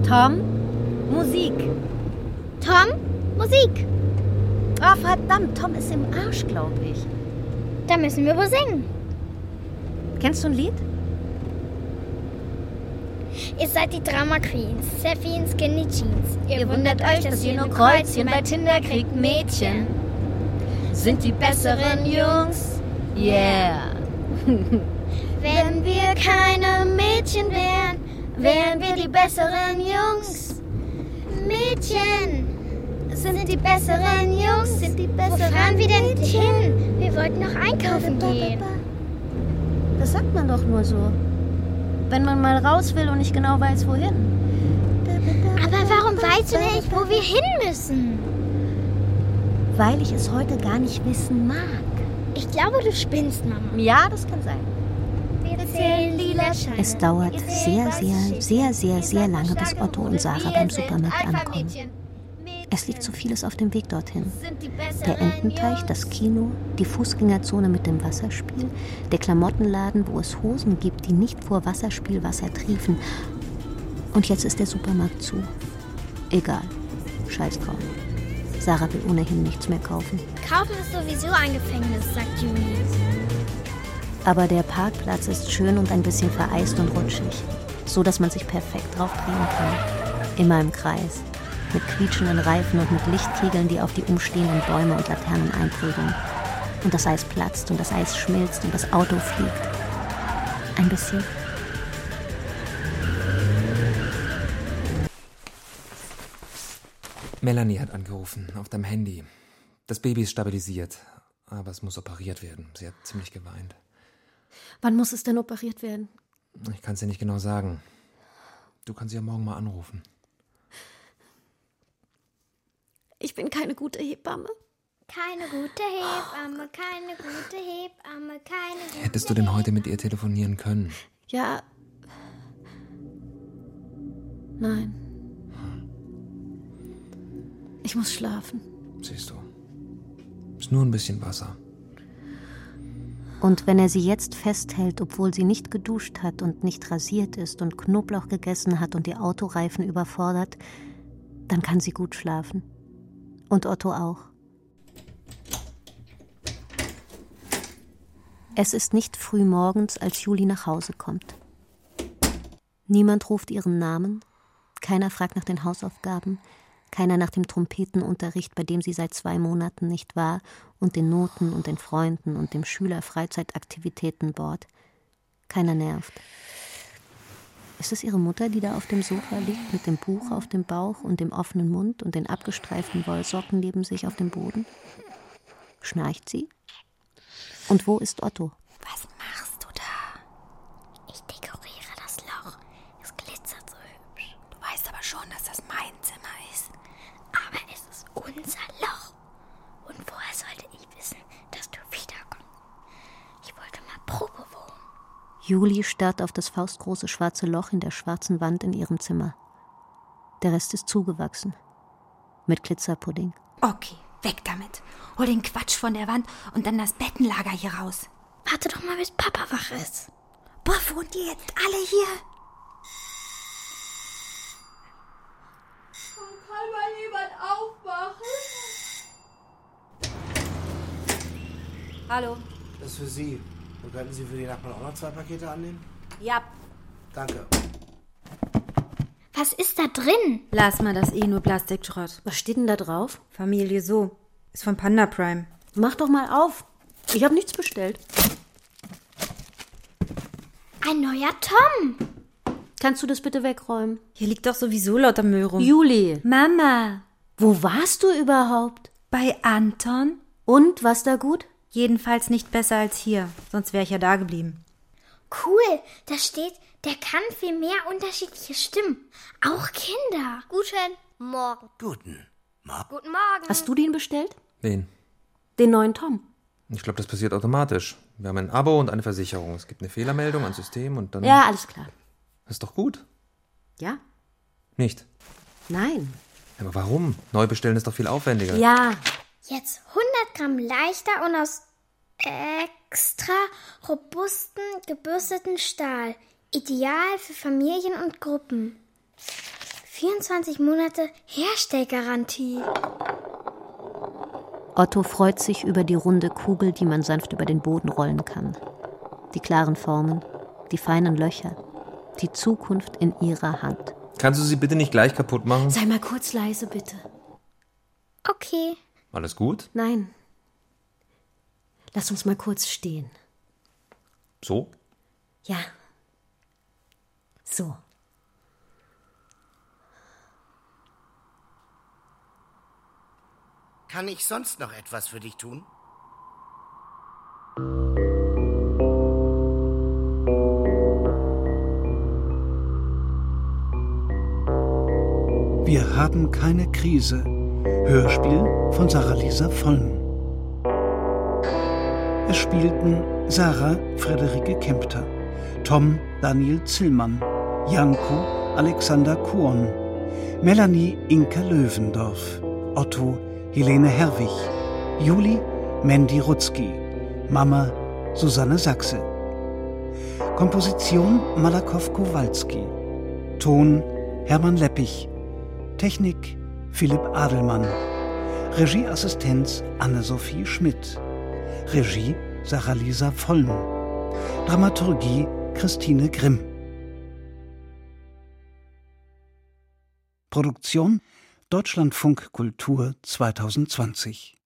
Tom, Musik. Tom, Musik. Ah, verdammt, Tom ist im Arsch, glaube ich. Da müssen wir wohl singen. Kennst du ein Lied? Ihr seid die Drama Queens, Steffi in Skinny Jeans. Ihr, Ihr wundert euch, dass ihr nur Kreuzchen bei Tinder kriegt, Mädchen. Sind die besseren Jungs? Yeah. Wenn wir keine Mädchen wären, wären wir die besseren Jungs. Mädchen sind die besseren Jungs. Sind die besseren Wo fahren wir denn hin? Wir wollten noch einkaufen gehen. Das sagt man doch nur so. Wenn man mal raus will und nicht genau weiß, wohin. Aber warum weißt du nicht, wo wir hin müssen? Weil ich es heute gar nicht wissen mag. Ich glaube, du spinnst, Mama. Ja, das kann sein. Wir zählen lila Scheine. Es dauert sehr, sehr, sehr, sehr, sehr lange, bis Otto und Sarah beim Supermarkt ankommen. Es liegt so vieles auf dem Weg dorthin. Der Ententeich, das Kino, die Fußgängerzone mit dem Wasserspiel, der Klamottenladen, wo es Hosen gibt, die nicht vor Wasserspielwasser triefen. Und jetzt ist der Supermarkt zu. Egal. Scheiß drauf. Sarah will ohnehin nichts mehr kaufen. Kaufen ist sowieso ein Gefängnis, sagt Juni. Aber der Parkplatz ist schön und ein bisschen vereist und rutschig. So, dass man sich perfekt drauf drehen kann. Immer im Kreis. Mit quietschenden Reifen und mit Lichtkegeln, die auf die umstehenden Bäume und Laternen einprügeln. Und das Eis platzt und das Eis schmilzt und das Auto fliegt. Ein bisschen. Melanie hat angerufen, auf deinem Handy. Das Baby ist stabilisiert, aber es muss operiert werden. Sie hat ziemlich geweint. Wann muss es denn operiert werden? Ich kann es dir nicht genau sagen. Du kannst sie ja morgen mal anrufen. Ich bin keine gute Hebamme. Keine gute Hebamme, keine gute Hebamme, keine gute Hättest du denn heute mit ihr telefonieren können? Ja. Nein. Ich muss schlafen. Siehst du. Ist nur ein bisschen Wasser. Und wenn er sie jetzt festhält, obwohl sie nicht geduscht hat und nicht rasiert ist und Knoblauch gegessen hat und die Autoreifen überfordert, dann kann sie gut schlafen. Und Otto auch. Es ist nicht früh morgens, als Juli nach Hause kommt. Niemand ruft ihren Namen, keiner fragt nach den Hausaufgaben, keiner nach dem Trompetenunterricht, bei dem sie seit zwei Monaten nicht war, und den Noten und den Freunden und dem Schülerfreizeitaktivitätenboard. Keiner nervt. Ist es ihre Mutter, die da auf dem Sofa liegt, mit dem Buch auf dem Bauch und dem offenen Mund und den abgestreiften Wollsocken neben sich auf dem Boden? Schnarcht sie? Und wo ist Otto? Was machst du da? Ich dekoriere das Loch. Es glitzert so hübsch. Du weißt aber schon, dass das mein Zimmer ist. Juli starrt auf das faustgroße schwarze Loch in der schwarzen Wand in ihrem Zimmer. Der Rest ist zugewachsen. Mit Glitzerpudding. Okay, weg damit. Hol den Quatsch von der Wand und dann das Bettenlager hier raus. Warte doch mal, bis Papa wach ist. Boah, wohnt ihr jetzt alle hier? Kann mal jemand aufwachen? Hallo. Das ist für Sie. Und könnten Sie für die Nachbarn auch noch zwei Pakete annehmen? Ja. Danke. Was ist da drin? Lass mal, das ist eh nur Plastikschrott. Was steht denn da drauf? Familie so. Ist von Panda Prime. Mach doch mal auf. Ich habe nichts bestellt. Ein neuer Tom. Kannst du das bitte wegräumen? Hier liegt doch sowieso lauter Müll rum. Juli. Mama. Wo warst du überhaupt? Bei Anton? Und, was da gut? Jedenfalls nicht besser als hier. Sonst wäre ich ja da geblieben. Cool. Da steht, der kann viel mehr unterschiedliche Stimmen. Auch Kinder. Guten Morgen. Guten Morgen. Guten Morgen. Hast du den bestellt? Wen? Den neuen Tom. Ich glaube, das passiert automatisch. Wir haben ein Abo und eine Versicherung. Es gibt eine Fehlermeldung, ein System und dann. Ja, alles klar. Ist doch gut. Ja? Nicht. Nein. Aber warum? Neu bestellen ist doch viel aufwendiger. Ja. Jetzt 100 Gramm leichter und aus extra robusten, gebürsteten Stahl. Ideal für Familien und Gruppen. 24 Monate Herstellgarantie. Otto freut sich über die runde Kugel, die man sanft über den Boden rollen kann. Die klaren Formen, die feinen Löcher, die Zukunft in ihrer Hand. Kannst du sie bitte nicht gleich kaputt machen? Sei mal kurz leise, bitte. Okay. Alles gut? Nein. Lass uns mal kurz stehen. So? Ja. So. Kann ich sonst noch etwas für dich tun? Wir haben keine Krise. Hörspiel von Sarah-Lisa Vollm. Es spielten Sarah Friederike Kempter, Tom Daniel Zillmann, Janko Alexander Kuon, Melanie Inka Löwendorf, Otto Helene Herwig, Juli Mandy Rutzki, Mama Susanne Sachse. Komposition Malakow Kowalski. Ton Hermann Leppich. Technik Philipp Adelmann. Regieassistenz Anne-Sophie Schmidt. Regie Sarah-Lisa Vollm. Dramaturgie Christine Grimm. Produktion Deutschlandfunk Kultur 2020